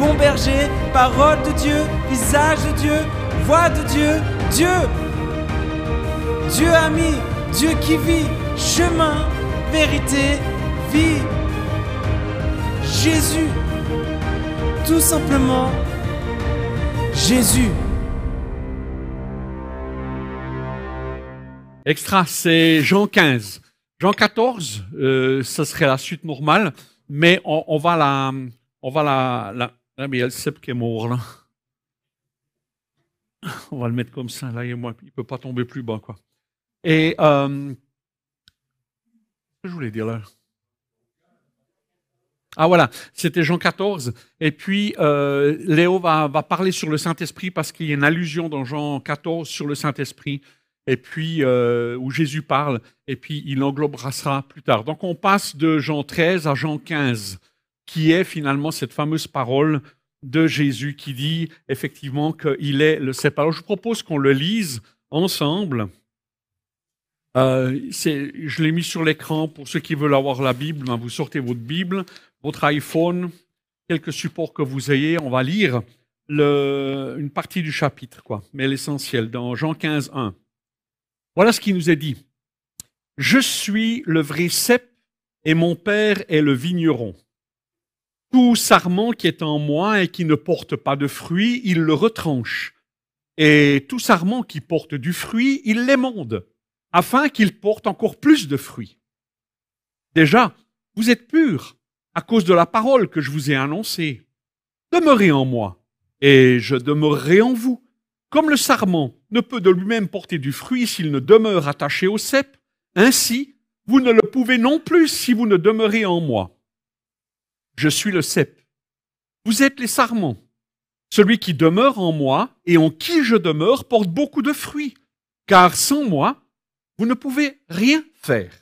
bon berger, parole de Dieu, visage de Dieu, voix de Dieu, Dieu. Dieu ami, Dieu qui vit, chemin, vérité, vie. Jésus, tout simplement Jésus. Extra, c'est Jean 15. Jean 14, euh, ce serait la suite normale, mais on, va la, ah, mais il le cep qui est mort là. On va le mettre comme ça, là, il ne peut pas tomber plus bas, quoi. Et, euh, je voulais dire là? Ah voilà, c'était Jean 14. Et puis, euh, Léo va, va, parler sur le Saint-Esprit parce qu'il y a une allusion dans Jean 14 sur le Saint-Esprit, et puis euh, où Jésus parle, et puis il englobera ça plus tard. Donc on passe de Jean 13 à Jean 15, qui est finalement cette fameuse parole de Jésus qui dit effectivement qu'il est le. Alors je propose qu'on le lise ensemble. Euh, je l'ai mis sur l'écran pour ceux qui veulent avoir la Bible. Ben, vous sortez votre Bible, votre iPhone, quelques supports que vous ayez. On va lire une partie du chapitre, quoi, mais l'essentiel, dans Jean 15, 1. Voilà ce qui nous est dit. Je suis le vrai cep et mon père est le vigneron. Tout sarment qui est en moi et qui ne porte pas de fruit, il le retranche. Et tout sarment qui porte du fruit, il l'émonde, afin qu'il porte encore plus de fruits. Déjà, vous êtes purs à cause de la parole que je vous ai annoncée. Demeurez en moi, et je demeurerai en vous. Comme le sarment ne peut de lui-même porter du fruit s'il ne demeure attaché au cep, ainsi, vous ne le pouvez non plus si vous ne demeurez en moi. Je suis le cep. Vous êtes les sarments. Celui qui demeure en moi et en qui je demeure porte beaucoup de fruits, car sans moi, vous ne pouvez rien faire.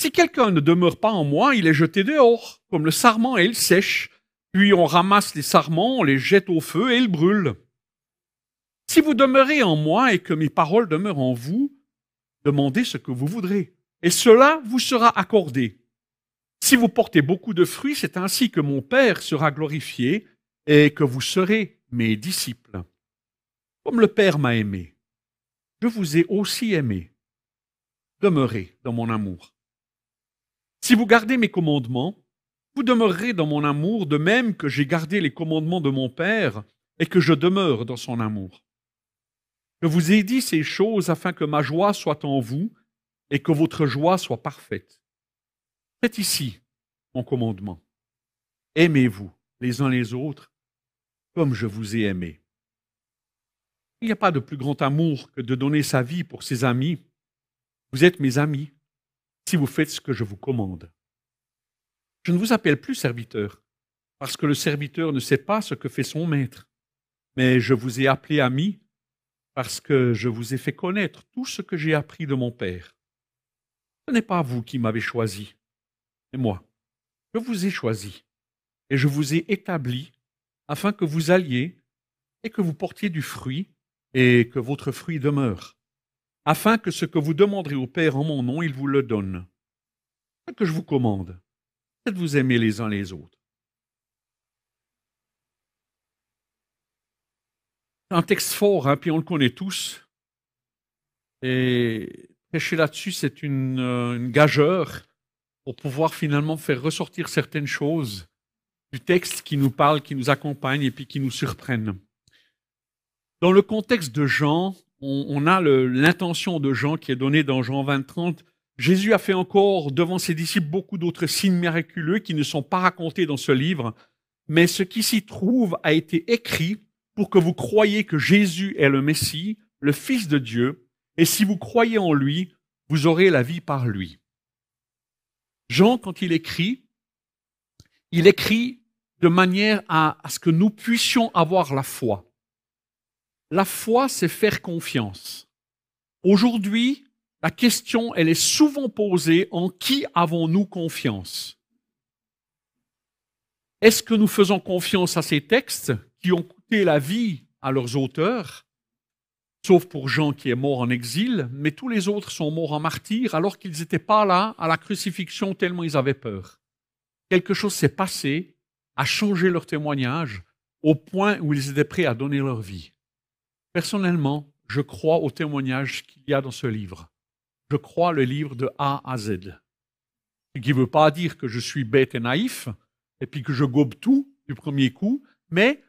Si quelqu'un ne demeure pas en moi, il est jeté dehors, comme le sarment, et il sèche. Puis on ramasse les sarments, on les jette au feu et ils brûlent. Si vous demeurez en moi et que mes paroles demeurent en vous, demandez ce que vous voudrez, et cela vous sera accordé. Si vous portez beaucoup de fruits, c'est ainsi que mon Père sera glorifié et que vous serez mes disciples. Comme le Père m'a aimé, je vous ai aussi aimé. Demeurez dans mon amour. Si vous gardez mes commandements, vous demeurerez dans mon amour de même que j'ai gardé les commandements de mon Père et que je demeure dans son amour. Je vous ai dit ces choses afin que ma joie soit en vous et que votre joie soit parfaite. C'est ici mon commandement. Aimez-vous les uns les autres comme je vous ai aimé. Il n'y a pas de plus grand amour que de donner sa vie pour ses amis. Vous êtes mes amis si vous faites ce que je vous commande. Je ne vous appelle plus serviteur, parce que le serviteur ne sait pas ce que fait son maître, mais je vous ai appelé ami, parce que je vous ai fait connaître tout ce que j'ai appris de mon Père. Ce n'est pas vous qui m'avez choisi, mais moi. Je vous ai choisi, et je vous ai établi afin que vous alliez et que vous portiez du fruit, et que votre fruit demeure afin que ce que vous demanderez au Père en mon nom, il vous le donne. Ce que je vous commande, c'est de vous aimer les uns les autres. C'est un texte fort, hein, puis on le connaît tous. Et prêcher là-dessus, c'est une, euh, une gageure pour pouvoir finalement faire ressortir certaines choses du texte qui nous parle, qui nous accompagne et puis qui nous surprennent. Dans le contexte de Jean, on, a l'intention de Jean qui est donnée dans Jean 20, 30. Jésus a fait encore devant ses disciples beaucoup d'autres signes miraculeux qui ne sont pas racontés dans ce livre, mais ce qui s'y trouve a été écrit pour que vous croyiez que Jésus est le Messie, le Fils de Dieu, et si vous croyez en lui, vous aurez la vie par lui. Jean, quand il écrit, il écrit de manière à, ce que nous puissions avoir la foi. la foi, c'est faire confiance. Aujourd'hui, la question, elle est souvent posée en qui avons-nous confiance? Est-ce que nous faisons confiance à ces textes qui ont coûté la vie à leurs auteurs, sauf pour Jean qui est mort en exil, mais tous les autres sont morts en martyr alors qu'ils n'étaient pas là à la crucifixion tellement ils avaient peur Quelque chose s'est passé, a changé leur témoignage au point où ils étaient prêts à donner leur vie. Personnellement, je crois au témoignage qu'il y a dans ce livre. Je crois le livre de A à Z. Ce qui ne veut pas dire que je suis bête et naïf, et puis que je gobe tout du premier coup, mais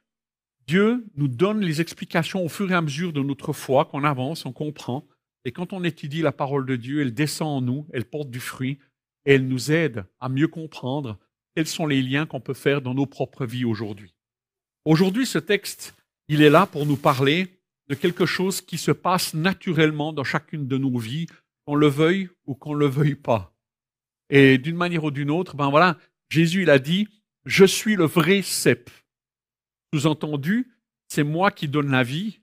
Dieu nous donne les explications au fur et à mesure de notre foi, qu'on avance, on comprend. Et quand on étudie la parole de Dieu, elle descend en nous, elle porte du fruit, et elle nous aide à mieux comprendre quels sont les liens qu'on peut faire dans nos propres vies aujourd'hui. Aujourd'hui, ce texte, il est là pour nous parler de quelque chose qui se passe naturellement dans chacune de nos vies, qu'on le veuille ou qu'on ne le veuille pas. Et d'une manière ou d'une autre, ben voilà, Jésus, il a dit, je suis le vrai cep. Sous-entendu, c'est moi qui donne la vie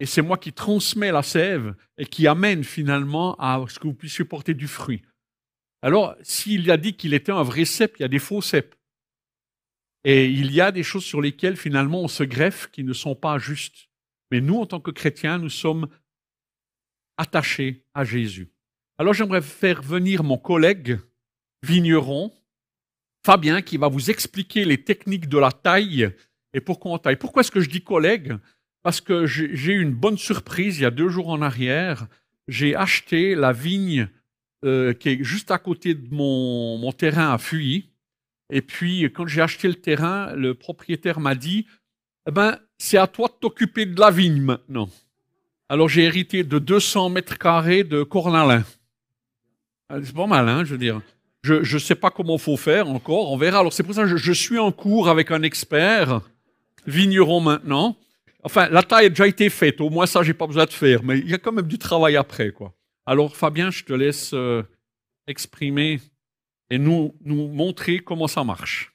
et c'est moi qui transmets la sève et qui amène finalement à ce que vous puissiez porter du fruit. Alors, s'il a dit qu'il était un vrai cep, il y a des faux ceps. Et il y a des choses sur lesquelles finalement on se greffe qui ne sont pas justes. Mais nous, en tant que chrétiens, nous sommes attachés à Jésus. Alors j'aimerais faire venir mon collègue vigneron, Fabien, qui va vous expliquer les techniques de la taille et pourquoi on taille? Pourquoi est-ce que je dis collègue? Parce que j'ai eu une bonne surprise il y a deux jours en arrière. J'ai acheté la vigne euh, qui est juste à côté de mon, mon terrain à Fuy. Et puis, quand j'ai acheté le terrain, le propriétaire m'a dit eh ben, c'est à toi de t'occuper de la vigne maintenant. Alors, j'ai hérité de 200 mètres carrés de cornalin. Ah, c'est pas mal, hein, je veux dire. Je ne sais pas comment faut faire encore, on verra. Alors, c'est pour ça que je, suis en cours avec un expert, vigneron maintenant. Enfin, la taille a déjà été faite, au moins ça, j'ai pas besoin de faire, mais il y a quand même du travail après, quoi. Alors, Fabien, je te laisse euh, exprimer et nous, nous montrer comment ça marche.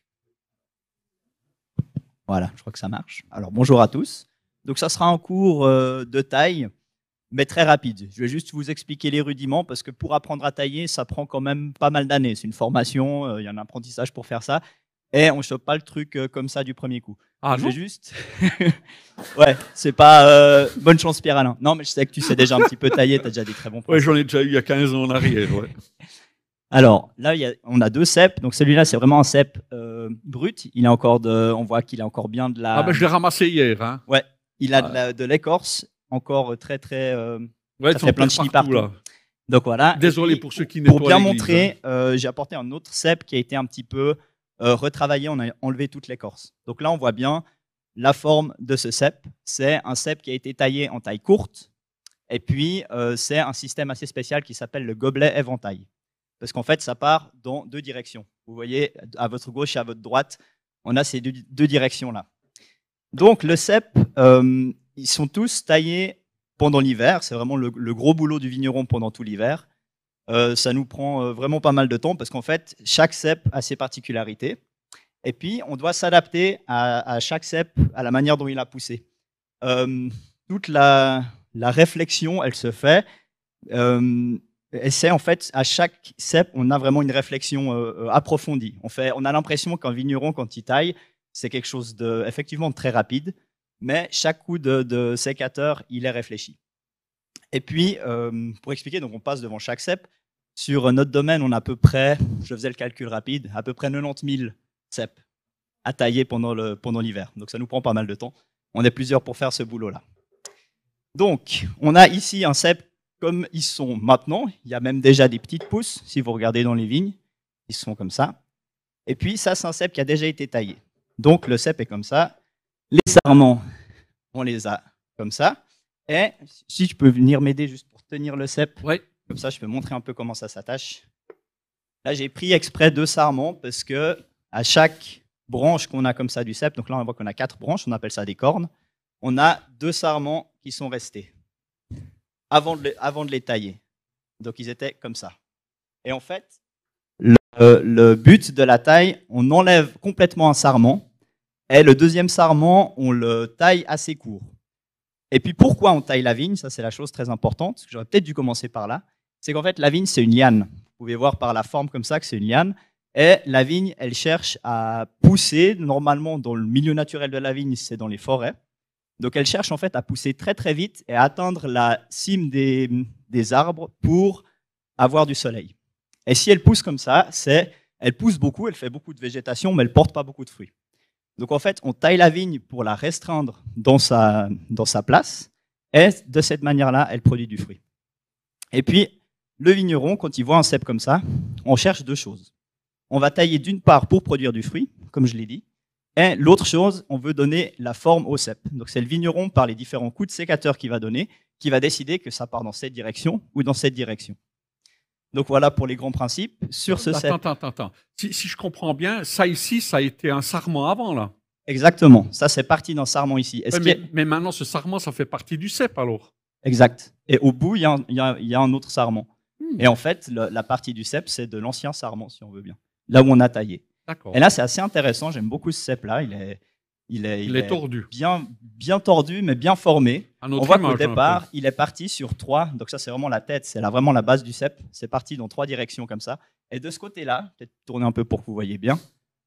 Voilà, je crois que ça marche. Alors bonjour à tous. Donc ça sera un cours euh, de taille, mais très rapide. Je vais juste vous expliquer les rudiments parce que pour apprendre à tailler, ça prend quand même pas mal d'années. C'est une formation, euh, il y a un apprentissage pour faire ça. Et on ne chope pas le truc euh, comme ça du premier coup. Ah je vais juste. ouais, c'est pas bonne chance Pierre Alain. Non, mais je sais que tu sais déjà un petit peu tailler, tu as déjà des très bons Oui, j'en ai déjà eu il y a 15 ans en arrière. Ouais. Alors là, il y a, on a deux ceps. Donc celui-là, c'est vraiment un cep euh, brut. Il a encore de, on voit qu'il a encore bien de la. Ah ben je l'ai ramassé hier. Hein. Ouais, il a de de l'écorce encore très très. euh, Ouais, Ça fait plein de partout, partout. là. Donc voilà. Désolé puis, pour ceux qui Pour nettoient bien l'église, montrer, euh, j'ai apporté un autre cep qui a été un petit peu euh, retravaillé. On a enlevé toute l'écorce. Donc là, on voit bien la forme de ce cep. C'est un cep qui a été taillé en taille courte. Et puis, euh, c'est un système assez spécial qui s'appelle le gobelet éventail. Parce qu'en fait, ça part dans deux directions. Vous voyez, à votre gauche et à votre droite, on a ces deux, directions-là. Donc, le cep, euh, ils sont tous taillés pendant l'hiver. C'est vraiment le gros boulot du vigneron pendant tout l'hiver. Euh, ça nous prend euh, vraiment pas mal de temps parce qu'en fait, chaque cep a ses particularités. Et puis, on doit s'adapter à, chaque cep, à la manière dont il a poussé. Euh, toute la, réflexion, elle se fait. Et c'est en fait, à chaque cep, on a vraiment une réflexion approfondie. On, fait, on a l'impression qu'un vigneron, quand il taille, c'est quelque chose de, effectivement très rapide, mais chaque coup de, sécateur, il est réfléchi. Et puis, pour expliquer, donc on passe devant chaque cep. Sur notre domaine, on a à peu près, je faisais le calcul rapide, à peu près 90 000 cep à tailler pendant l'hiver. donc ça nous prend pas mal de temps. On est plusieurs pour faire ce boulot-là. Donc, on a ici un cep comme ils sont maintenant. Il y a même déjà des petites pousses, si vous regardez dans les vignes. Ils sont comme ça. Et puis, ça, c'est un cep qui a déjà été taillé. Donc, le cep est comme ça. Les sarments, on les a comme ça. Et si tu peux venir m'aider juste pour tenir le cep. Comme ça, je peux montrer un peu comment ça s'attache. Là, j'ai pris exprès deux sarments parce que à chaque branche qu'on a comme ça du cep, donc là, on voit qu'on a quatre branches, on appelle ça des cornes, on a deux sarments qui sont restés avant de les, tailler. Donc, ils étaient comme ça. Et en fait, le, le but de la taille, on enlève complètement un sarment et le deuxième sarment, on le taille assez court. Et puis pourquoi on taille la vigne? Ça, c'est la chose très importante. J'aurais peut-être dû commencer par là. C'est qu'en fait, la vigne, c'est une liane. Vous pouvez voir par la forme comme ça que c'est une liane. Et la vigne, elle cherche à pousser. Normalement, dans le milieu naturel de la vigne, c'est dans les forêts. Donc, elle cherche en fait à pousser très très vite et à atteindre la cime des, des arbres pour avoir du soleil. Et si elle pousse comme ça, c'est elle pousse beaucoup, elle fait beaucoup de végétation, mais elle porte pas beaucoup de fruits. Donc en fait, on taille la vigne pour la restreindre dans sa, dans sa place, et de cette manière-là, elle produit du fruit. Et puis, le vigneron, quand il voit un cep comme ça, on cherche deux choses. On va tailler d'une part pour produire du fruit, comme je l'ai dit, et l'autre chose, on veut donner la forme au cep. Donc c'est le vigneron, par les différents coups de sécateur qu'il va donner, qui va décider que ça part dans cette direction ou dans cette direction. Donc voilà pour les grands principes. Sur ce attends, attends, attends. Si, si, je comprends bien, ça ici, ça a été un sarment avant, là. Exactement. Ça, c'est parti d'un sarment ici. mais, mais, maintenant, ce sarment, ça fait partie du cep, alors Exact. Et au bout, il y, y, a un autre sarment. Hmm. Et en fait, la partie du cep, c'est de l'ancien sarment, si on veut bien. Là où on a taillé. Et là, c'est assez intéressant. J'aime beaucoup ce cep-là. Il est, il est, il, est, tordu. Bien, bien tordu, mais bien formé. On voit qu'au départ, il est parti sur trois. Donc ça, c'est vraiment la tête. C'est là vraiment la base du cep. C'est parti dans trois directions comme ça. Et de ce côté-là, peut-être tourner un peu pour que vous voyez bien.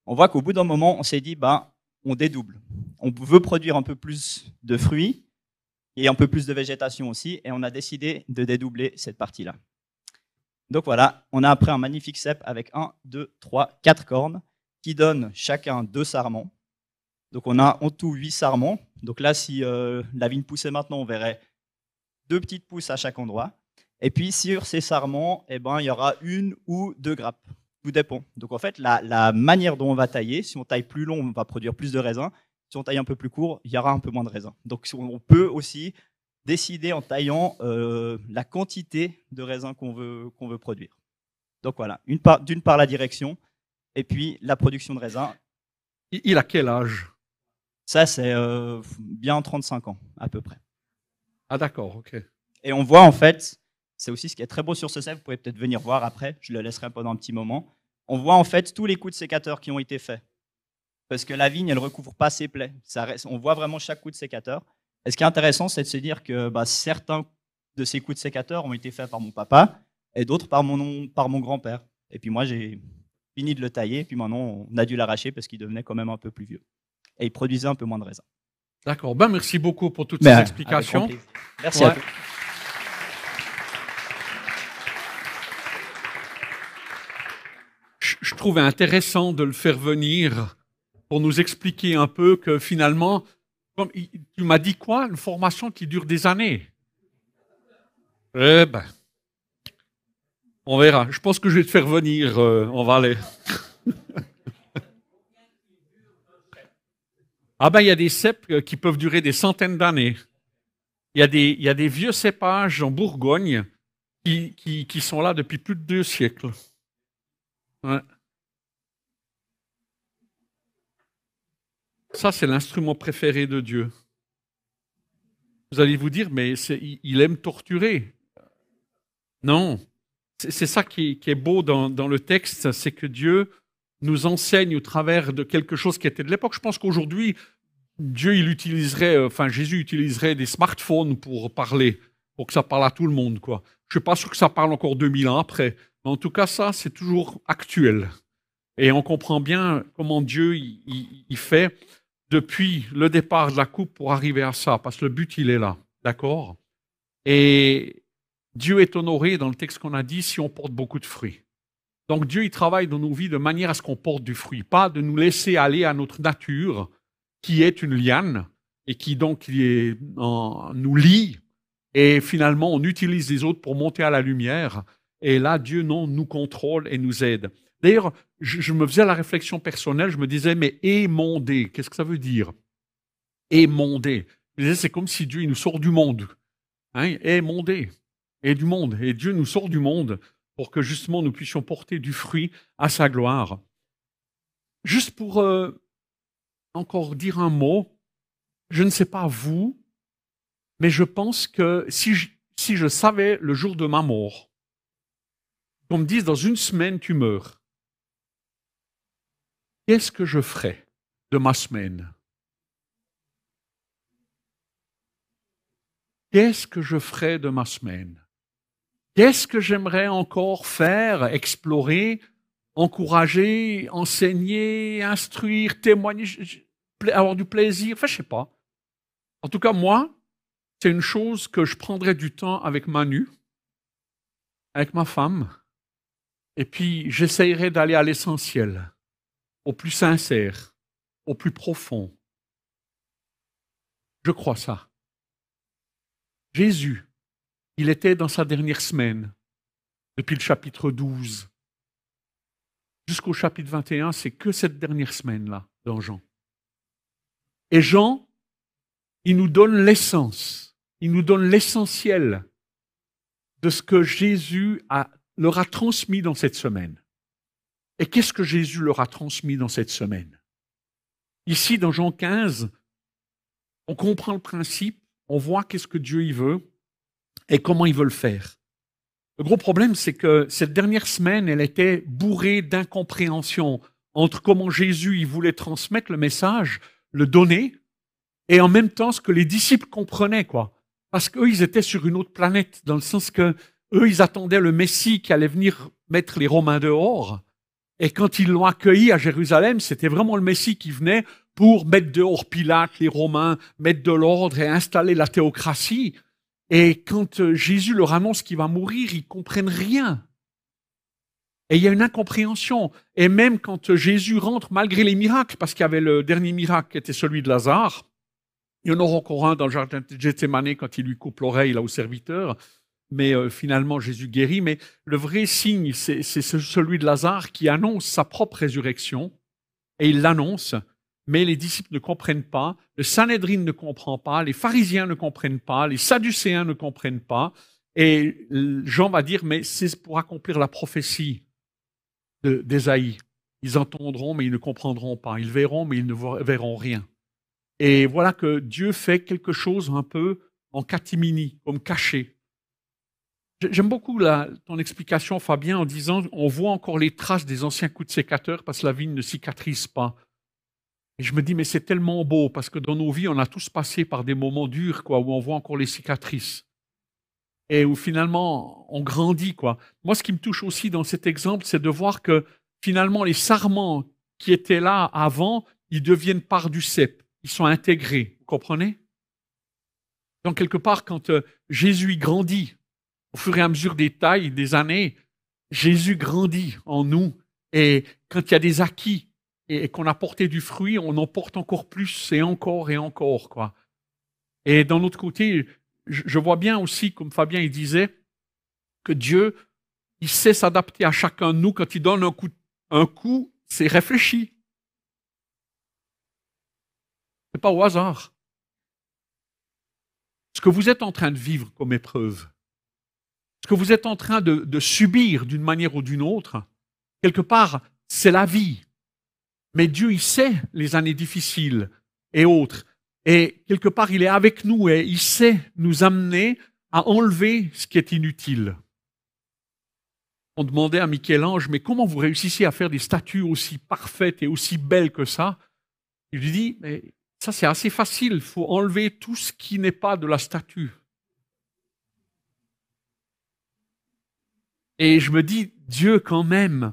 On voit qu'au bout d'un moment, on s'est dit, bah, on dédouble. On veut produire un peu plus de fruits et un peu plus de végétation aussi. Et on a décidé de dédoubler cette partie-là. Donc voilà, on a après un magnifique cep avec un, deux, trois, quatre cornes qui donnent chacun deux sarments. Donc on a en tout 8 sarments. Donc là, si euh, la vigne poussait maintenant, on verrait deux petites pousses à chaque endroit. Et puis sur ces sarments, eh ben, il y aura une ou deux grappes. Tout dépend. Donc en fait, la, manière dont on va tailler, si on taille plus long, on va produire plus de raisins. Si on taille un peu plus court, il y aura un peu moins de raisins. Donc on peut aussi décider en taillant euh, la quantité de raisins qu'on veut, qu'on veut produire. Donc voilà, d'une part, part la direction, et puis la production de raisins. Il a quel âge? Ça, c'est euh, bien 35 ans, à peu près. Ah d'accord, ok. Et on voit en fait, c'est aussi ce qui est très beau sur ce set, vous pouvez peut-être venir voir après, je le laisserai pendant un petit moment. On voit en fait tous les coups de sécateur qui ont été faits. Parce que la vigne, elle ne recouvre pas ses plaies. Ça on voit vraiment chaque coup de sécateur. Et ce qui est intéressant, c'est de se dire que bah, certains de ces coups de sécateur ont été faits par mon papa et d'autres par mon, par mon grand-père. Et puis moi, j'ai fini de le tailler, et puis maintenant, on a dû l'arracher parce qu'il devenait quand même un peu plus vieux et ils produisaient un peu moins de raisins. D'accord. Ben, merci beaucoup pour toutes ces explications. Merci à vous. Je trouvais intéressant de le faire venir pour nous expliquer un peu que finalement, tu m'as dit quoi Une formation qui dure des années. Eh ben, on verra. Je pense que je vais te faire venir euh, on va aller. Ah ben, il y a des cèpes euh, qui peuvent durer des centaines d'années. Il y, a des, il y des vieux cépages en Bourgogne qui, qui, sont là depuis plus de deux siècles. Ça, c'est l'instrument préféré de Dieu. Vous allez vous dire, mais il aime torturer. Non, c'est ça qui, est beau dans, dans le texte, c'est que Dieu nous enseigne au travers de quelque chose qui était de l'époque. Je pense qu'aujourd'hui, Dieu, il utiliserait, euh, enfin Jésus utiliserait des smartphones pour parler, pour que ça parle à tout le monde. Quoi. Je ne suis pas sûr que ça parle encore 2000 ans après. Mais en tout cas, ça, c'est toujours actuel. Et on comprend bien comment Dieu il, fait depuis le départ de la coupe pour arriver à ça, parce que le but, il est là. D'accord? Et Dieu est honoré dans le texte qu'on a dit si on porte beaucoup de fruits. Donc Dieu, il travaille dans nos vies de manière à ce qu'on porte du fruit, pas de nous laisser aller à notre nature, qui est une liane, et qui donc nous lie, et finalement on utilise les autres pour monter à la lumière. Et là, Dieu, non, nous contrôle et nous aide. D'ailleurs, je, me faisais la réflexion personnelle, je me disais, mais émondé, qu'est-ce que ça veut dire? Émondé. C'est comme si Dieu nous sort du monde. Hein, émondé. Et du monde. Et Dieu nous sort du monde pour que justement nous puissions porter du fruit à sa gloire. Juste pour euh, encore dire un mot, je ne sais pas vous, mais je pense que si je savais le jour de ma mort, qu'on me dise dans une semaine tu meurs, qu'est-ce que je ferais de ma semaine? Qu'est-ce que je ferai de ma semaine? Qu'est-ce que j'aimerais encore faire, explorer, encourager, enseigner, instruire, témoigner, avoir du plaisir? Enfin, je sais pas. En tout cas, moi, c'est une chose que je prendrais du temps avec Manu, avec ma femme, et puis j'essayerai d'aller à l'essentiel, au plus sincère, au plus profond. Je crois ça. Jésus, il était dans sa dernière semaine, depuis le chapitre 12 jusqu'au chapitre 21, c'est que cette dernière semaine-là dans Jean. Et Jean, il nous donne l'essence, il nous donne l'essentiel de ce que Jésus leur a transmis dans cette semaine. Et qu'est-ce que Jésus leur a transmis dans cette semaine? Ici, dans Jean 15, on comprend le principe, on voit qu'est-ce que Dieu y veut et comment il veut le faire. Le gros problème, c'est que cette dernière semaine, elle était bourrée d'incompréhension entre comment Jésus voulait transmettre le message, le donner, et en même temps ce que les disciples comprenaient, quoi. Parce qu'eux, ils étaient sur une autre planète, dans le sens que eux, ils attendaient le Messie qui allait venir mettre les Romains dehors. Et quand ils l'ont accueilli à Jérusalem, c'était vraiment le Messie qui venait pour mettre dehors Pilate, les Romains, mettre de l'ordre et installer la théocratie. Et quand euh, Jésus leur annonce qu'il va mourir, ils comprennent rien. Et il y a une incompréhension. Et même quand euh, Jésus rentre, malgré les miracles, parce qu'il y avait le dernier miracle qui était celui de Lazare, il y en aura encore un dans le jardin de Gethsemane quand il lui coupe l'oreille là au serviteur, mais euh, finalement Jésus guérit. Mais le vrai signe, c'est celui de Lazare qui annonce sa propre résurrection, et il l'annonce, mais les disciples ne comprennent pas, le Sanhédrin ne comprend pas, les pharisiens ne comprennent pas, les sadducéens ne comprennent pas, et Jean va dire, mais c'est pour accomplir la prophétie d'Ésaïe. Ils entendront, mais ils ne comprendront pas. Ils verront, mais ils ne verront rien. Et voilà que Dieu fait quelque chose un peu en catimini, comme caché. J'aime beaucoup ton explication, Fabien, en disant on voit encore les traces des anciens coups de sécateur parce que la vigne ne cicatrise pas. Et je me dis, mais c'est tellement beau parce que dans nos vies, on a tous passé par des moments durs, quoi, où on voit encore les cicatrices. Et où finalement, on grandit, quoi. Moi, ce qui me touche aussi dans cet exemple, c'est de voir que finalement, les sarments qui étaient là avant, ils deviennent part du cep. Ils sont intégrés. Vous comprenez? Donc, quelque part, quand euh, Jésus grandit, au fur et à mesure des tailles, des années, Jésus grandit en nous. Et quand il y a des acquis et, qu'on a porté du fruit, on en porte encore plus et encore et encore. quoi. Et d'un autre côté, je, vois bien aussi, comme Fabien il disait, que Dieu, il sait s'adapter à chacun de nous. Quand il donne un coup, un coup c'est réfléchi. Ce n'est pas au hasard. Ce que vous êtes en train de vivre comme épreuve, ce que vous êtes en train de subir d'une manière ou d'une autre, quelque part, c'est la vie. Mais Dieu, il sait les années difficiles et autres. Et quelque part, il est avec nous et il sait nous amener à enlever ce qui est inutile. On demandait à Michel-Ange, mais comment vous réussissez à faire des statues aussi parfaites et aussi belles que ça? Il lui dit, mais ça c'est assez facile, il faut enlever tout ce qui n'est pas de la statue. Et je me dis, Dieu quand même,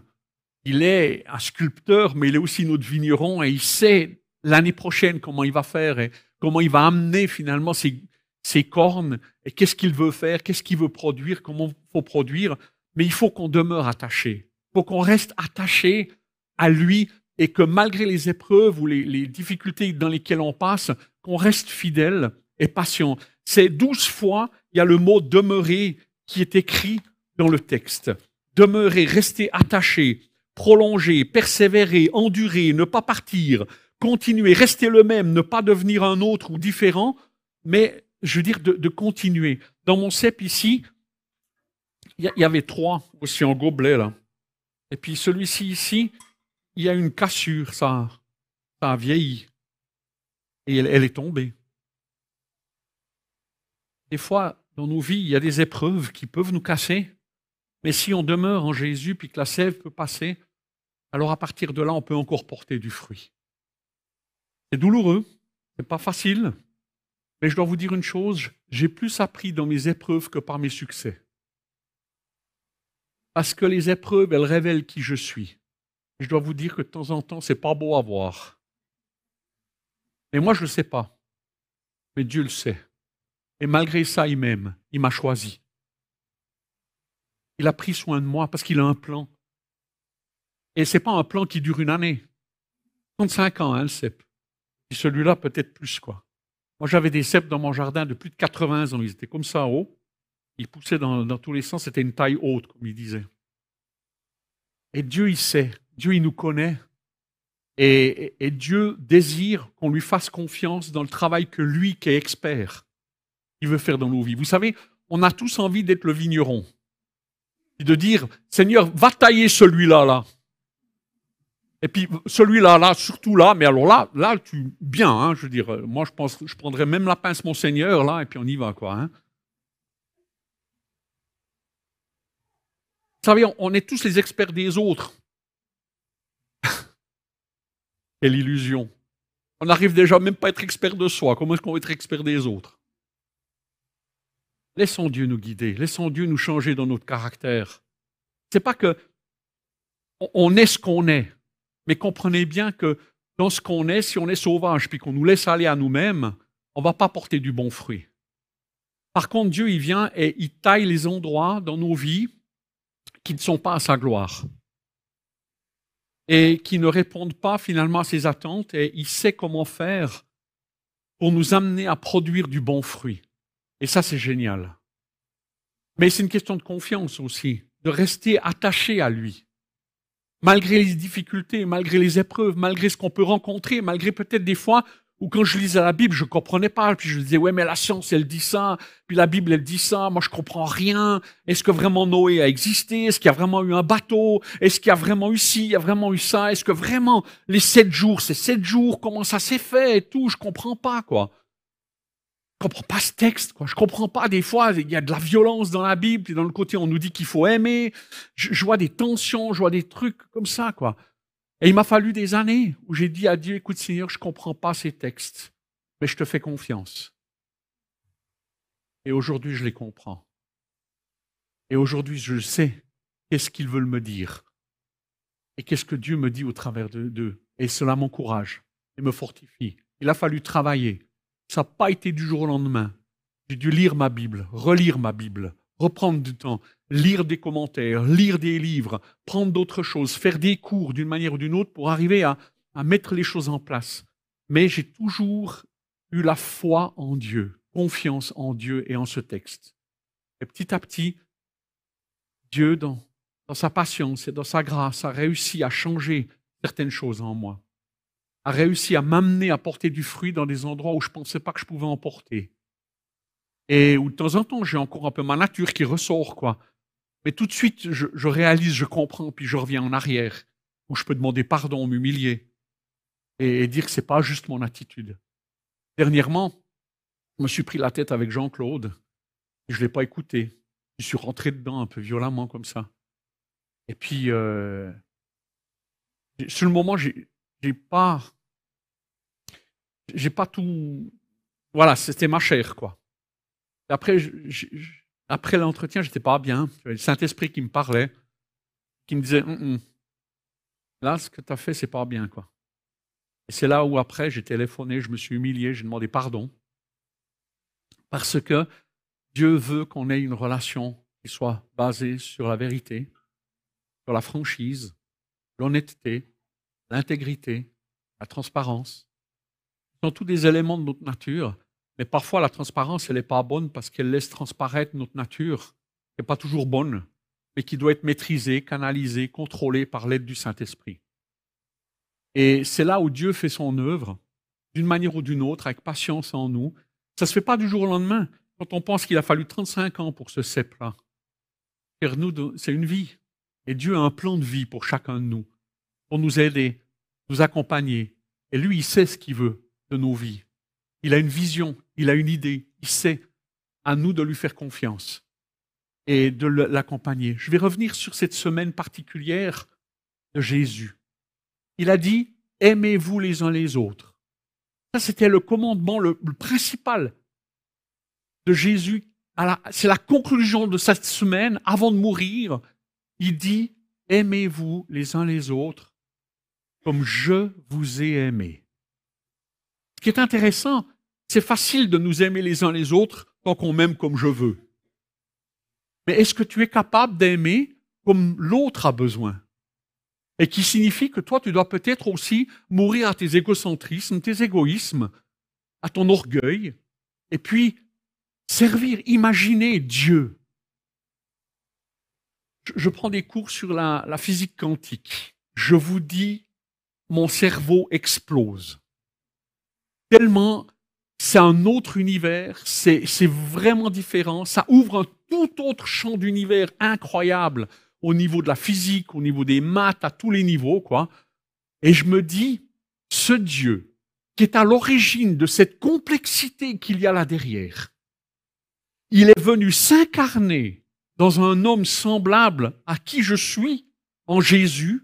il est un sculpteur, mais il est aussi notre vigneron et il sait l'année prochaine comment il va faire et comment il va amener finalement ses, cornes et qu'est-ce qu'il veut faire, qu'est-ce qu'il veut produire, comment il faut produire. Mais il faut qu'on demeure attaché. Il faut qu'on reste attaché à lui et que malgré les épreuves ou les, les difficultés dans lesquelles on passe, qu'on reste fidèle et patient. C'est douze fois, il y a le mot demeurer qui est écrit dans le texte. Demeurer, rester attaché, prolonger, persévérer, endurer, ne pas partir, continuer, rester le même, ne pas devenir un autre ou différent, mais je veux dire de, continuer. Dans mon cep ici, il y, avait trois aussi en gobelet là. Et puis celui-ci ici, il y a une cassure, ça, ça a vieilli. Et elle, elle est tombée. Des fois, dans nos vies, il y a des épreuves qui peuvent nous casser. Mais si on demeure en Jésus, puis que la sève peut passer, alors à partir de là, on peut encore porter du fruit. C'est douloureux, c'est pas facile, Mais je dois vous dire une chose, j'ai plus appris dans mes épreuves que par mes succès. Parce que les épreuves, elles révèlent qui je suis. Je dois vous dire que de temps en temps, c'est pas beau à voir. Mais moi, je ne sais pas. Mais Dieu le sait. Et malgré ça, il m'aime. Il m'a choisi. Il a pris soin de moi parce qu'il a un plan. Et ce n'est pas un plan qui dure une année. 35 ans, hein, le cep. Et celui-là, peut-être plus, quoi. Moi, j'avais des cèpes dans mon jardin de plus de 80 ans. Ils étaient comme ça haut. Ils poussaient dans, tous les sens. C'était une taille haute, comme il disait. Et Dieu, il sait. Dieu, il nous connaît. Et Dieu désire qu'on lui fasse confiance dans le travail que lui, qui est expert, il veut faire dans nos vies. Vous savez, on a tous envie d'être le vigneron. Et de dire, Seigneur, va tailler celui-là, là. Et puis celui-là, là, surtout là, mais alors là, là, tu bien, hein, je veux dire, euh, moi je pense, je prendrais même la pince Monseigneur là, et puis on y va quoi. Hein. Vous savez, on est tous les experts des autres. Quelle illusion. On n'arrive déjà même pas à être expert de soi. Comment est-ce qu'on va être expert des autres? Laissons Dieu nous guider, laissons Dieu nous changer dans notre caractère. C'est pas que on est ce qu'on est. Mais comprenez bien que dans ce qu'on est, si on est sauvage puis qu'on nous laisse aller à nous-mêmes, on va pas porter du bon fruit. Par contre, Dieu, il vient et il taille les endroits dans nos vies qui ne sont pas à sa gloire et qui ne répondent pas finalement à ses attentes et il sait comment faire pour nous amener à produire du bon fruit. Et ça, c'est génial. Mais c'est une question de confiance aussi, de rester attaché à lui malgré les difficultés, malgré les épreuves, malgré ce qu'on peut rencontrer, malgré peut-être des fois où quand je lisais la Bible, je comprenais pas, puis je disais, ouais, mais la science, elle dit ça, puis la Bible, elle dit ça, moi, je comprends rien. Est-ce que vraiment Noé a existé? Est-ce qu'il y a vraiment eu un bateau? Est-ce qu'il y a vraiment eu ci? Il y a vraiment eu ça? Est-ce que vraiment les sept jours, c'est sept jours? Comment ça s'est fait et tout? Je comprends pas, quoi. Je comprends pas ce texte, quoi. Je comprends pas des fois, il y a de la violence dans la Bible, puis dans le côté on nous dit qu'il faut aimer. Je, vois des tensions, je vois des trucs comme ça, quoi. Et il m'a fallu des années où j'ai dit à Dieu, écoute Seigneur, je comprends pas ces textes, mais je te fais confiance. Et aujourd'hui, je les comprends. Et aujourd'hui, je sais qu'est-ce qu'ils veulent me dire. Et qu'est-ce que Dieu me dit au travers d'eux. Et cela m'encourage et me fortifie. Il a fallu travailler. Ça n'a pas été du jour au lendemain. J'ai dû lire ma Bible, relire ma Bible, reprendre du temps, lire des commentaires, lire des livres, prendre d'autres choses, faire des cours d'une manière ou d'une autre pour arriver à, mettre les choses en place. Mais j'ai toujours eu la foi en Dieu, confiance en Dieu et en ce texte. Et petit à petit, Dieu, dans sa patience et dans sa grâce, a réussi à changer certaines choses en moi a réussi à m'amener à porter du fruit dans des endroits où je ne pensais pas que je pouvais en porter. Et où de temps en temps, j'ai encore un peu ma nature qui ressort, quoi. Mais tout de suite, je, réalise, je comprends, puis je reviens en arrière, où je peux demander pardon, m'humilier, et, dire que ce n'est pas juste mon attitude. Dernièrement, je me suis pris la tête avec Jean-Claude, je ne l'ai pas écouté. Je suis rentré dedans un peu violemment comme ça. Et puis, euh, sur le moment, j'ai pas j'ai pas tout. Voilà, c'était ma chair, quoi. après, après l'entretien, j'étais pas bien. Le Saint-Esprit qui me parlait, qui me disait hum, hum. Là, ce que tu as fait, c'est pas bien, quoi. Et c'est là où, après, j'ai téléphoné, je me suis humilié, j'ai demandé pardon. Parce que Dieu veut qu'on ait une relation qui soit basée sur la vérité, sur la franchise, l'honnêteté, l'intégrité, la transparence sont tous des éléments de notre nature, mais parfois la transparence, elle n'est pas bonne parce qu'elle laisse transparaître notre nature, qui n'est pas toujours bonne, mais qui doit être maîtrisée, canalisée, contrôlée par l'aide du Saint-Esprit. Et c'est là où Dieu fait son œuvre, d'une manière ou d'une autre, avec patience en nous. Ça ne se fait pas du jour au lendemain. Quand on pense qu'il a fallu 35 ans pour ce cep-là, c'est une vie. Et Dieu a un plan de vie pour chacun de nous, pour nous aider, nous accompagner. Et lui, il sait ce qu'il veut de nos vies. Il a une vision, il a une idée, il sait. À nous de lui faire confiance et de l'accompagner. Je vais revenir sur cette semaine particulière de Jésus. Il a dit, aimez-vous les uns les autres. Ça, c'était le commandement le, principal de Jésus, c'est la conclusion de cette semaine, avant de mourir, il dit, aimez-vous les uns les autres comme je vous ai aimé. Ce qui est intéressant, c'est facile de nous aimer les uns les autres tant qu'on m'aime comme je veux. Mais est-ce que tu es capable d'aimer comme l'autre a besoin? Et qui signifie que toi, tu dois peut-être aussi mourir à tes égocentrismes, tes égoïsmes, à ton orgueil, et puis servir, imaginer Dieu. Je, prends des cours sur la, la physique quantique. Je vous dis, mon cerveau explose. Tellement c'est un autre univers, c'est vraiment différent, ça ouvre un tout autre champ d'univers incroyable au niveau de la physique, au niveau des maths, à tous les niveaux, quoi. Et je me dis, ce Dieu qui est à l'origine de cette complexité qu'il y a là derrière, il est venu s'incarner dans un homme semblable à qui je suis, en Jésus,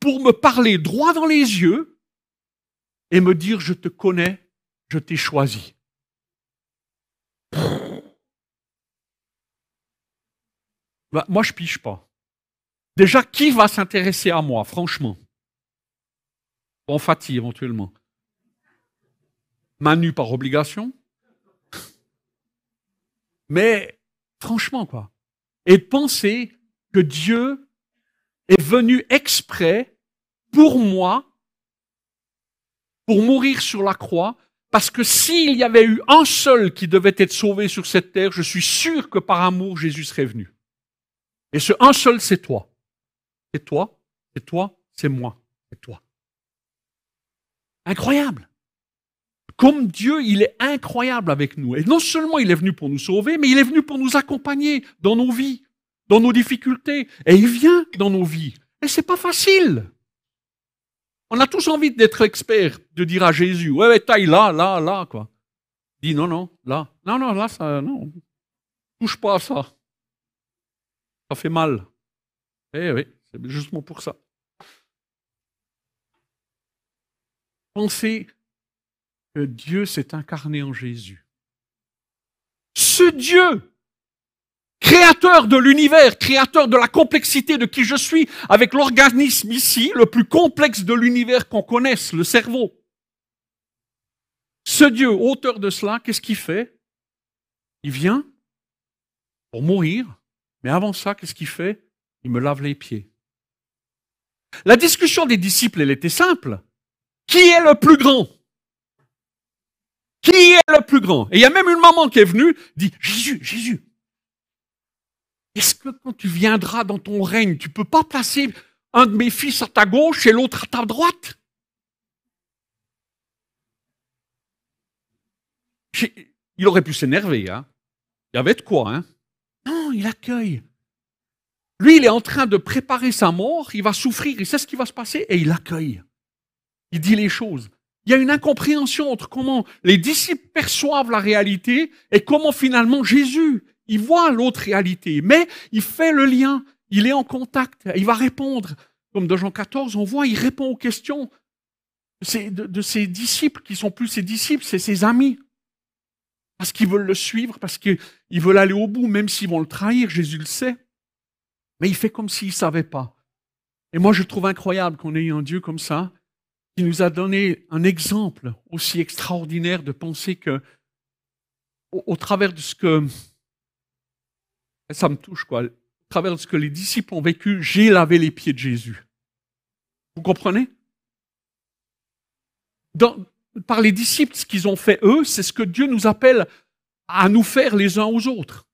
pour me parler droit dans les yeux et me dire, je te connais, je t'ai choisi. Bah, moi, je piche pas. Déjà, qui va s'intéresser à moi, franchement? En Fatih, éventuellement. Manu par obligation. Mais franchement, quoi. Et penser que Dieu est venu exprès pour moi, pour mourir sur la croix, parce que s'il y avait eu un seul qui devait être sauvé sur cette terre, je suis sûr que par amour, Jésus serait venu. Et ce un seul, c'est toi. C'est toi, c'est toi, c'est moi, c'est toi. Incroyable. Comme Dieu, il est incroyable avec nous. Et non seulement il est venu pour nous sauver, mais il est venu pour nous accompagner dans nos vies, dans nos difficultés. Et il vient dans nos vies. Et c'est pas facile. On a tous envie d'être experts, de dire à Jésus, ouais, ouais, taille là, là, là, quoi. Dis non, non, là. Non, non, là, ça, non. Touche pas à ça. Ça fait mal. Eh oui, c'est justement pour ça. Pensez que Dieu s'est incarné en Jésus. Ce Dieu créateur de l'univers, créateur de la complexité de qui je suis, avec l'organisme ici, le plus complexe de l'univers qu'on connaisse, le cerveau. Ce Dieu, auteur de cela, qu'est-ce qu'il fait? Il vient pour mourir, mais avant ça, qu'est-ce qu'il fait? Il me lave les pieds. La discussion des disciples, elle était simple. Qui est le plus grand? Qui est le plus grand? Et il y a même une maman qui est venue, dit, Jésus, Jésus, est-ce que quand tu viendras dans ton règne, tu ne peux pas placer un de mes fils à ta gauche et l'autre à ta droite? Il aurait pu s'énerver, hein. Il y avait de quoi, hein. Non, il accueille. Lui, il est en train de préparer sa mort, il va souffrir, il sait ce qui va se passer et il accueille. Il dit les choses. Il y a une incompréhension entre comment les disciples perçoivent la réalité et comment finalement Jésus il voit l'autre réalité, mais il fait le lien, il est en contact, il va répondre. Comme dans Jean 14, on voit, il répond aux questions de, ses disciples, qui sont plus ses disciples, c'est ses amis. Parce qu'ils veulent le suivre, parce qu'ils veulent aller au bout, même s'ils vont le trahir, Jésus le sait. Mais il fait comme s'il ne savait pas. Et moi, je trouve incroyable qu'on ait un Dieu comme ça, qui nous a donné un exemple aussi extraordinaire de penser que, au travers de ce que ça me touche, quoi. À travers ce que les disciples ont vécu, j'ai lavé les pieds de Jésus. Vous comprenez? Par les disciples, ce qu'ils ont fait eux, c'est ce que Dieu nous appelle à nous faire les uns aux autres.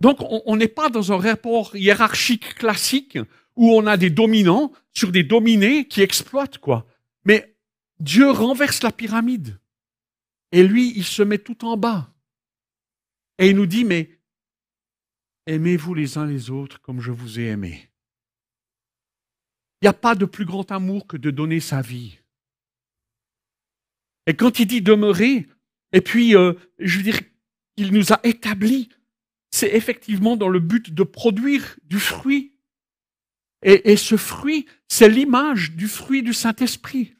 Donc, on n'est pas dans un rapport hiérarchique classique où on a des dominants sur des dominés qui exploitent, quoi. Mais Dieu renverse la pyramide. Et lui, il se met tout en bas. Et il nous dit, mais Aimez-vous les uns les autres comme je vous ai aimé. Il n'y a pas de plus grand amour que de donner sa vie. Et quand il dit demeurer, et puis, euh, je veux dire, il nous a établis, c'est effectivement dans le but de produire du fruit. Et, et ce fruit, c'est l'image du fruit du Saint-Esprit.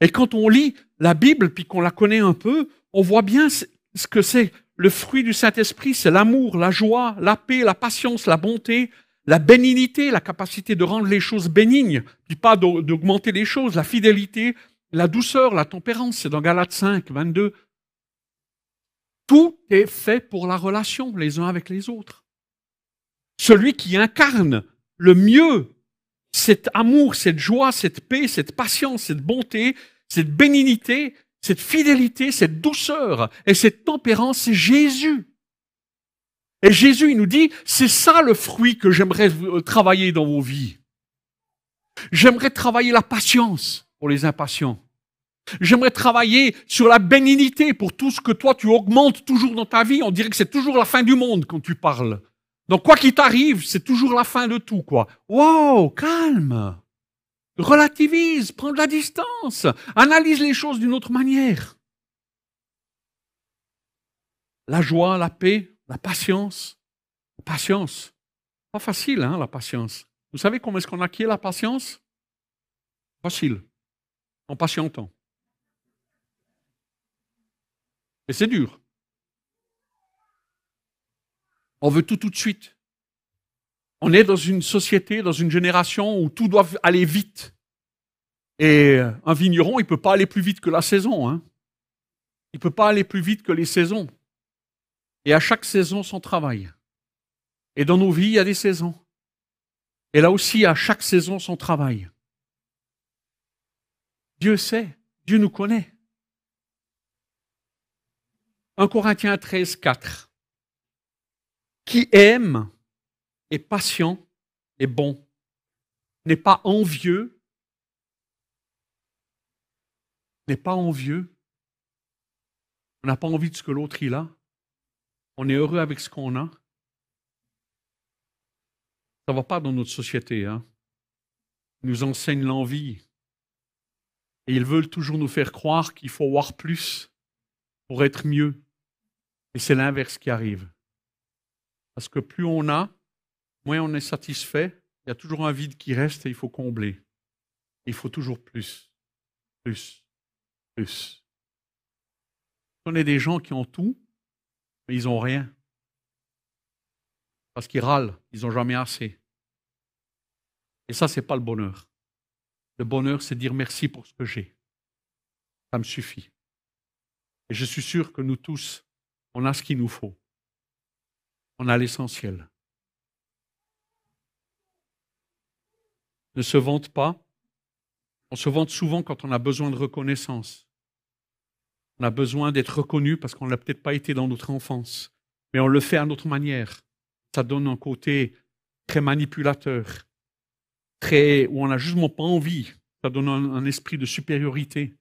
Et quand on lit la Bible, puis qu'on la connaît un peu, on voit bien ce que c'est. Le fruit du Saint-Esprit, c'est l'amour, la joie, la paix, la patience, la bonté, la bénignité, la capacité de rendre les choses bénignes, puis pas d'augmenter les choses, la fidélité, la douceur, la tempérance, c'est dans Galates 5, 22. Tout est fait pour la relation les uns avec les autres. Celui qui incarne le mieux cet amour, cette joie, cette paix, cette patience, cette bonté, cette bénignité, cette fidélité, cette douceur et cette tempérance, c'est Jésus. Et Jésus, il nous dit, c'est ça le fruit que j'aimerais travailler dans vos vies. J'aimerais travailler la patience pour les impatients. J'aimerais travailler sur la bénignité pour tout ce que toi tu augmentes toujours dans ta vie. On dirait que c'est toujours la fin du monde quand tu parles. Donc quoi qu'il t'arrive, c'est toujours la fin de tout, quoi. Wow, calme. Relativise, prends de la distance, analyse les choses d'une autre manière. La joie, la paix, la patience. La patience. Pas facile, hein, la patience. Vous savez comment est-ce qu'on acquiert la patience? Facile. En patientant. Et c'est dur. On veut tout tout de suite. On est dans une société, dans une génération où tout doit aller vite. Et un vigneron, il ne peut pas aller plus vite que la saison. Hein. Il ne peut pas aller plus vite que les saisons. Et à chaque saison, son travail. Et dans nos vies, il y a des saisons. Et là aussi, à chaque saison, son travail. Dieu sait, Dieu nous connaît. 1 Corinthiens 13, 4. Qui aime est patient et bon, n'est pas envieux, n'est pas envieux. On n'a pas envie de ce que l'autre il a. On est heureux avec ce qu'on a. Ça ne va pas dans notre société. Hein? Ils nous enseignent l'envie. Et ils veulent toujours nous faire croire qu'il faut voir plus pour être mieux. Et c'est l'inverse qui arrive. Parce que plus on a, moins on est satisfait. Il y a toujours un vide qui reste et il faut combler. Il faut toujours plus, plus, plus. On est des gens qui ont tout, mais ils n'ont rien. Parce qu'ils râlent, ils n'ont jamais assez. Et ça, ce n'est pas le bonheur. Le bonheur, c'est dire merci pour ce que j'ai. Ça me suffit. Et je suis sûr que nous tous, on a ce qu'il nous faut. On a l'essentiel. Ne se vante pas. On se vante souvent quand on a besoin de reconnaissance. On a besoin d'être reconnu parce qu'on n'a peut-être pas été dans notre enfance. Mais on le fait à notre manière. Ça donne un côté très manipulateur, très, où on n'a justement pas envie. Ça donne un esprit de supériorité.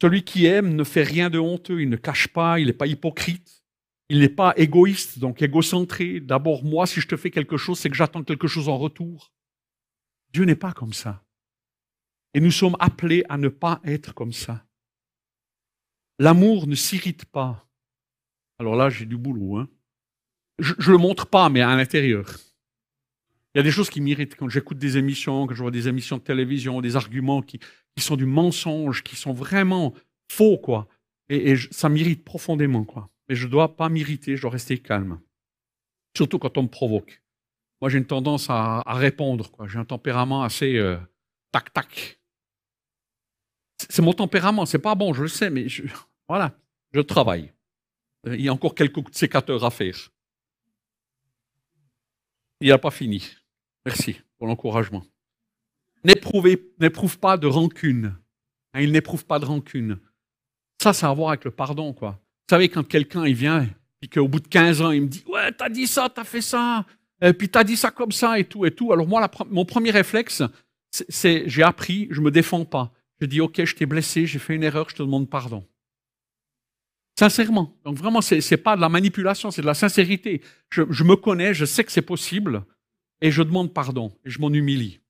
Celui qui aime ne fait rien de honteux, il ne cache pas, il n'est pas hypocrite. Il n'est pas égoïste, donc égocentré. D'abord, moi, si je te fais quelque chose, c'est que j'attends quelque chose en retour. Dieu n'est pas comme ça. Et nous sommes appelés à ne pas être comme ça. L'amour ne s'irrite pas. Alors là, j'ai du boulot. Hein. Je ne le montre pas, mais à l'intérieur. Il y a des choses qui m'irritent quand j'écoute des émissions, quand je vois des émissions de télévision, des arguments qui, sont du mensonge, qui sont vraiment faux, quoi. Et, ça m'irrite profondément, quoi mais je ne dois pas m'irriter, je dois rester calme. Surtout quand on me provoque. Moi, j'ai une tendance à, répondre. J'ai un tempérament assez euh, tac-tac. c'est mon tempérament, c'est pas bon, je le sais, mais voilà, je travaille. Il y a encore quelques coups de sécateur à faire. Il n'a pas fini. Merci pour l'encouragement. N'éprouve pas de rancune. Hein, il n'éprouve pas de rancune. Ça, ça a à voir avec le pardon, quoi. Vous savez, quand quelqu'un il vient, puis qu'au bout de 15 ans, il me dit Ouais, t'as dit ça, t'as fait ça, et puis t'as dit ça comme ça, et tout, et tout. Alors, moi, mon premier réflexe, c'est j'ai appris, je me défends pas. Je dis Ok, je t'ai blessé, j'ai fait une erreur, je te demande pardon. Sincèrement. Donc, vraiment, ce n'est pas de la manipulation, c'est de la sincérité. Je, je me connais, je sais que c'est possible, et je demande pardon, et je m'en humilie.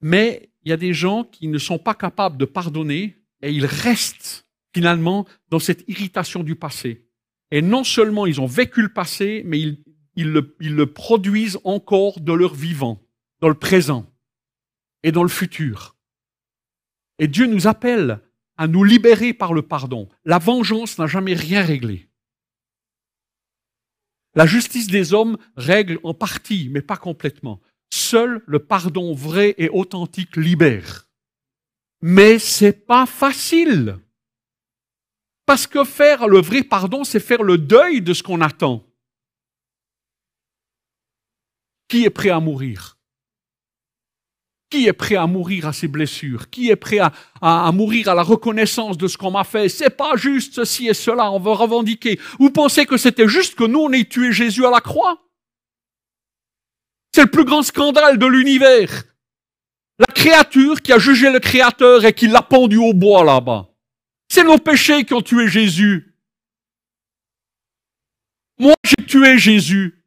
Mais il y a des gens qui ne sont pas capables de pardonner, et ils restent finalement dans cette irritation du passé. Et non seulement ils ont vécu le passé, mais ils, ils le produisent encore de leur vivant, dans le présent et dans le futur. Et Dieu nous appelle à nous libérer par le pardon. La vengeance n'a jamais rien réglé. La justice des hommes règle en partie, mais pas complètement. Seul le pardon vrai et authentique libère. Mais c'est pas facile. Parce que faire le vrai pardon, c'est faire le deuil de ce qu'on attend. Qui est prêt à mourir? Qui est prêt à mourir à ses blessures? Qui est prêt à, mourir à la reconnaissance de ce qu'on m'a fait? C'est pas juste ceci et cela, on veut revendiquer. Vous pensez que c'était juste que nous, on ait tué Jésus à la croix? C'est le plus grand scandale de l'univers. La créature qui a jugé le Créateur et qui l'a pendu au bois là-bas. C'est nos péchés qui ont tué Jésus. Moi, j'ai tué Jésus.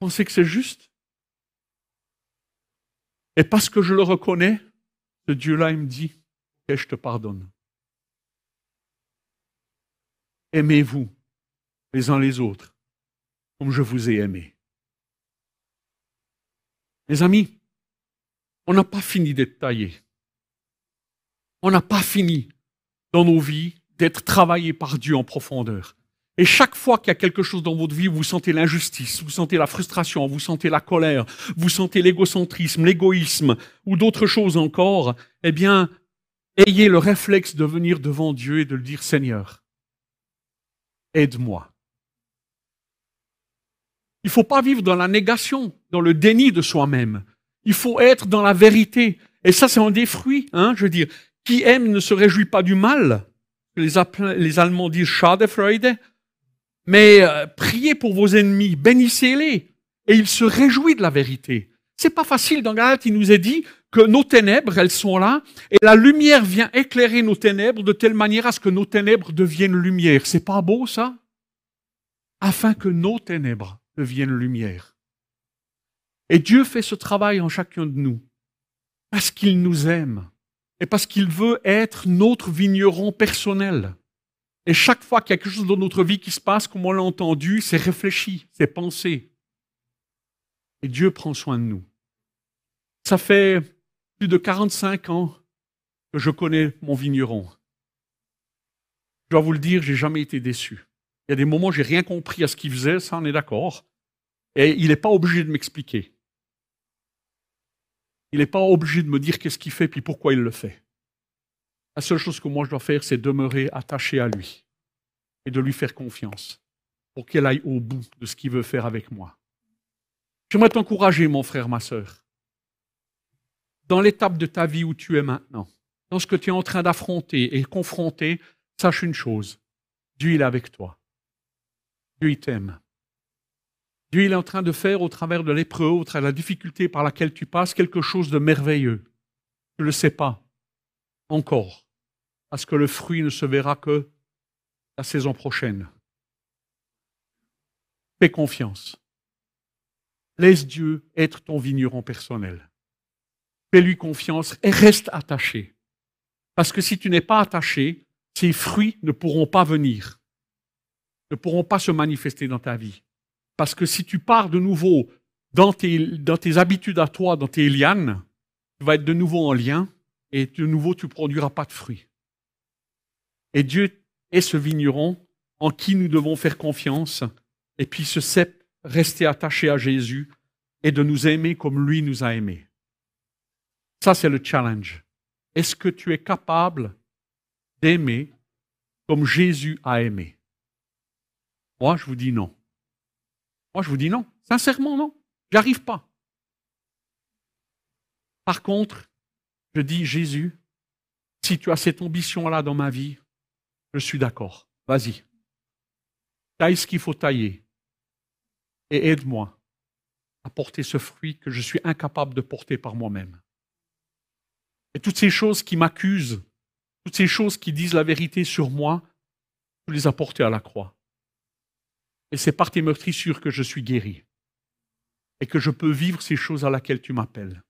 Pensez que c'est juste? Et parce que je le reconnais, ce Dieu-là, me dit, que je te pardonne. Aimez-vous les uns les autres comme je vous ai aimé. Mes amis, on n'a pas fini d'être taillés. On n'a pas fini dans nos vies d'être travaillés par Dieu en profondeur. Et chaque fois qu'il y a quelque chose dans votre vie, vous sentez l'injustice, vous sentez la frustration, vous sentez la colère, vous sentez l'égocentrisme, l'égoïsme ou d'autres choses encore, eh bien, ayez le réflexe de venir devant Dieu et de le dire Seigneur, aide-moi. Il ne faut pas vivre dans la négation, dans le déni de soi-même. Il faut être dans la vérité. Et ça, c'est un des fruits. Hein, je veux dire, qui aime ne se réjouit pas du mal. Les, les Allemands disent Schadefreude. Mais euh, priez pour vos ennemis, bénissez-les. Et il se réjouit de la vérité. C'est pas facile. Dans Galate, il nous est dit que nos ténèbres, elles sont là, et la lumière vient éclairer nos ténèbres de telle manière à ce que nos ténèbres deviennent lumière. C'est pas beau, ça? Afin que nos ténèbres deviennent lumière. Et Dieu fait ce travail en chacun de nous parce qu'il nous aime et parce qu'il veut être notre vigneron personnel. Et chaque fois qu'il y a quelque chose dans notre vie qui se passe, comme on l'a entendu, c'est réfléchi, c'est pensé. Et Dieu prend soin de nous. Ça fait plus de 45 ans que je connais mon vigneron. Je dois vous le dire, j'ai jamais été déçu. Il y a des moments où j'ai rien compris à ce qu'il faisait, ça on est d'accord. Et il n'est pas obligé de m'expliquer. Il n'est pas obligé de me dire qu'est-ce qu'il fait puis pourquoi il le fait. La seule chose que moi je dois faire, c'est demeurer attaché à lui et de lui faire confiance pour qu'il aille au bout de ce qu'il veut faire avec moi. J'aimerais t'encourager, mon frère, ma sœur, dans l'étape de ta vie où tu es maintenant, dans ce que tu es en train d'affronter et confronter, sache une chose, Dieu est avec toi. Dieu il t'aime. Dieu il est en train de faire au travers de l'épreuve, au travers de la difficulté par laquelle tu passes, quelque chose de merveilleux. Tu ne le sais pas encore, parce que le fruit ne se verra que la saison prochaine. Fais confiance. Laisse Dieu être ton vigneron personnel. Fais-lui confiance et reste attaché. Parce que si tu n'es pas attaché, ces fruits ne pourront pas venir, ne pourront pas se manifester dans ta vie. Parce que si tu pars de nouveau dans tes, dans tes habitudes à toi, dans tes lianes, tu vas être de nouveau en lien et de nouveau tu produiras pas de fruits. Et Dieu est ce vigneron en qui nous devons faire confiance et puis ce cep rester attaché à Jésus et de nous aimer comme lui nous a aimés. Ça, c'est le challenge. Est-ce que tu es capable d'aimer comme Jésus a aimé? Moi, je vous dis non. Moi, je vous dis non. Sincèrement, non. J'arrive pas. Par contre, je dis, Jésus, si tu as cette ambition-là dans ma vie, je suis d'accord. Vas-y. Taille ce qu'il faut tailler. Et aide-moi à porter ce fruit que je suis incapable de porter par moi-même. Et toutes ces choses qui m'accusent, toutes ces choses qui disent la vérité sur moi, je les apporter à la croix. Et c'est par tes meurtrissures que je suis guéri. Et que je peux vivre ces choses à laquelle tu m'appelles.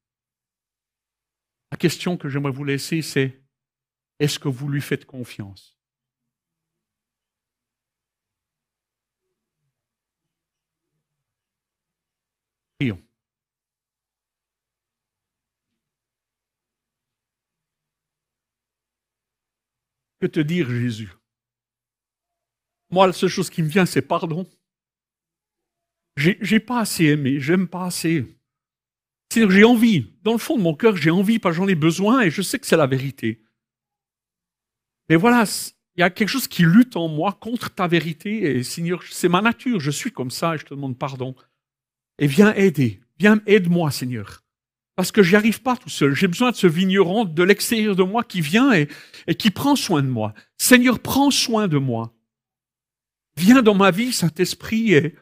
La question que j'aimerais vous laisser, c'est est-ce que vous lui faites confiance? Prions. Que te dire Jésus? Moi, la seule chose qui me vient, c'est pardon. J'ai pas assez aimé, j'aime pas assez. C'est-à-dire j'ai envie, dans le fond de mon cœur, j'ai envie parce que j'en ai besoin et je sais que c'est la vérité. Mais voilà, il y a quelque chose qui lutte en moi contre ta vérité et Seigneur, c'est ma nature, je suis comme ça et je te demande pardon. Et viens aider, viens aide-moi Seigneur. Parce que j'y arrive pas tout seul. J'ai besoin de ce vigneron de l'extérieur de moi qui vient et, et qui prend soin de moi. Seigneur, prends soin de moi. Viens dans ma vie, Saint-Esprit, et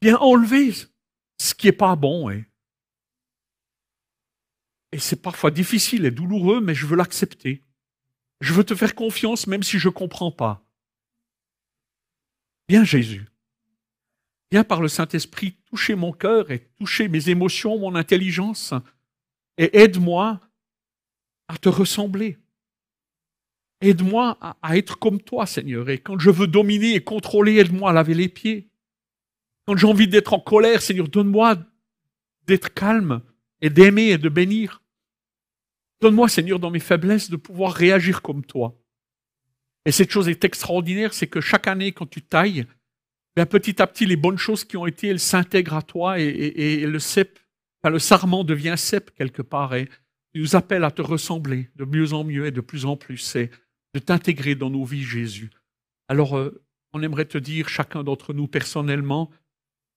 viens enlever ce qui est pas bon. Et, et c'est parfois difficile et douloureux, mais je veux l'accepter. Je veux te faire confiance même si je ne comprends pas. Viens Jésus. Viens par le Saint-Esprit toucher mon cœur et toucher mes émotions, mon intelligence, et aide-moi à te ressembler. Aide-moi à, à, être comme toi, Seigneur. Et quand je veux dominer et contrôler, aide-moi à laver les pieds. Quand j'ai envie d'être en colère, Seigneur, donne-moi d'être calme et d'aimer et de bénir. Donne-moi, Seigneur, dans mes faiblesses, de pouvoir réagir comme toi. Et cette chose est extraordinaire, c'est que chaque année, quand tu tailles, bien petit à petit, les bonnes choses qui ont été, elles s'intègrent à toi et, le cep, le sarment devient cep quelque part et nous appelle à te ressembler de mieux en mieux et de plus en plus et de t'intégrer dans nos vies, Jésus. Alors, euh, on aimerait te dire, chacun d'entre nous personnellement,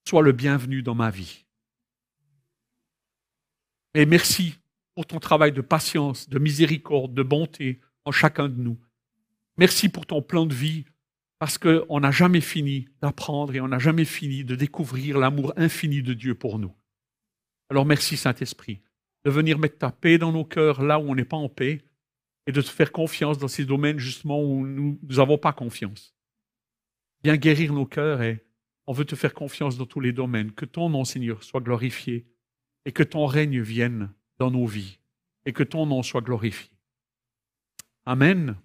sois le bienvenu dans ma vie. Et merci pour ton travail de patience, de miséricorde, de bonté en chacun de nous. Merci pour ton plan de vie, parce qu'on n'a jamais fini d'apprendre et on n'a jamais fini de découvrir l'amour infini de Dieu pour nous. Alors merci Saint-Esprit de venir mettre ta paix dans nos cœurs là où on n'est pas en paix et de te faire confiance dans ces domaines justement où nous n'avons pas confiance. Viens guérir nos cœurs et on veut te faire confiance dans tous les domaines. Que ton nom, Seigneur, soit glorifié et que ton règne vienne dans nos vies et que ton nom soit glorifié. Amen.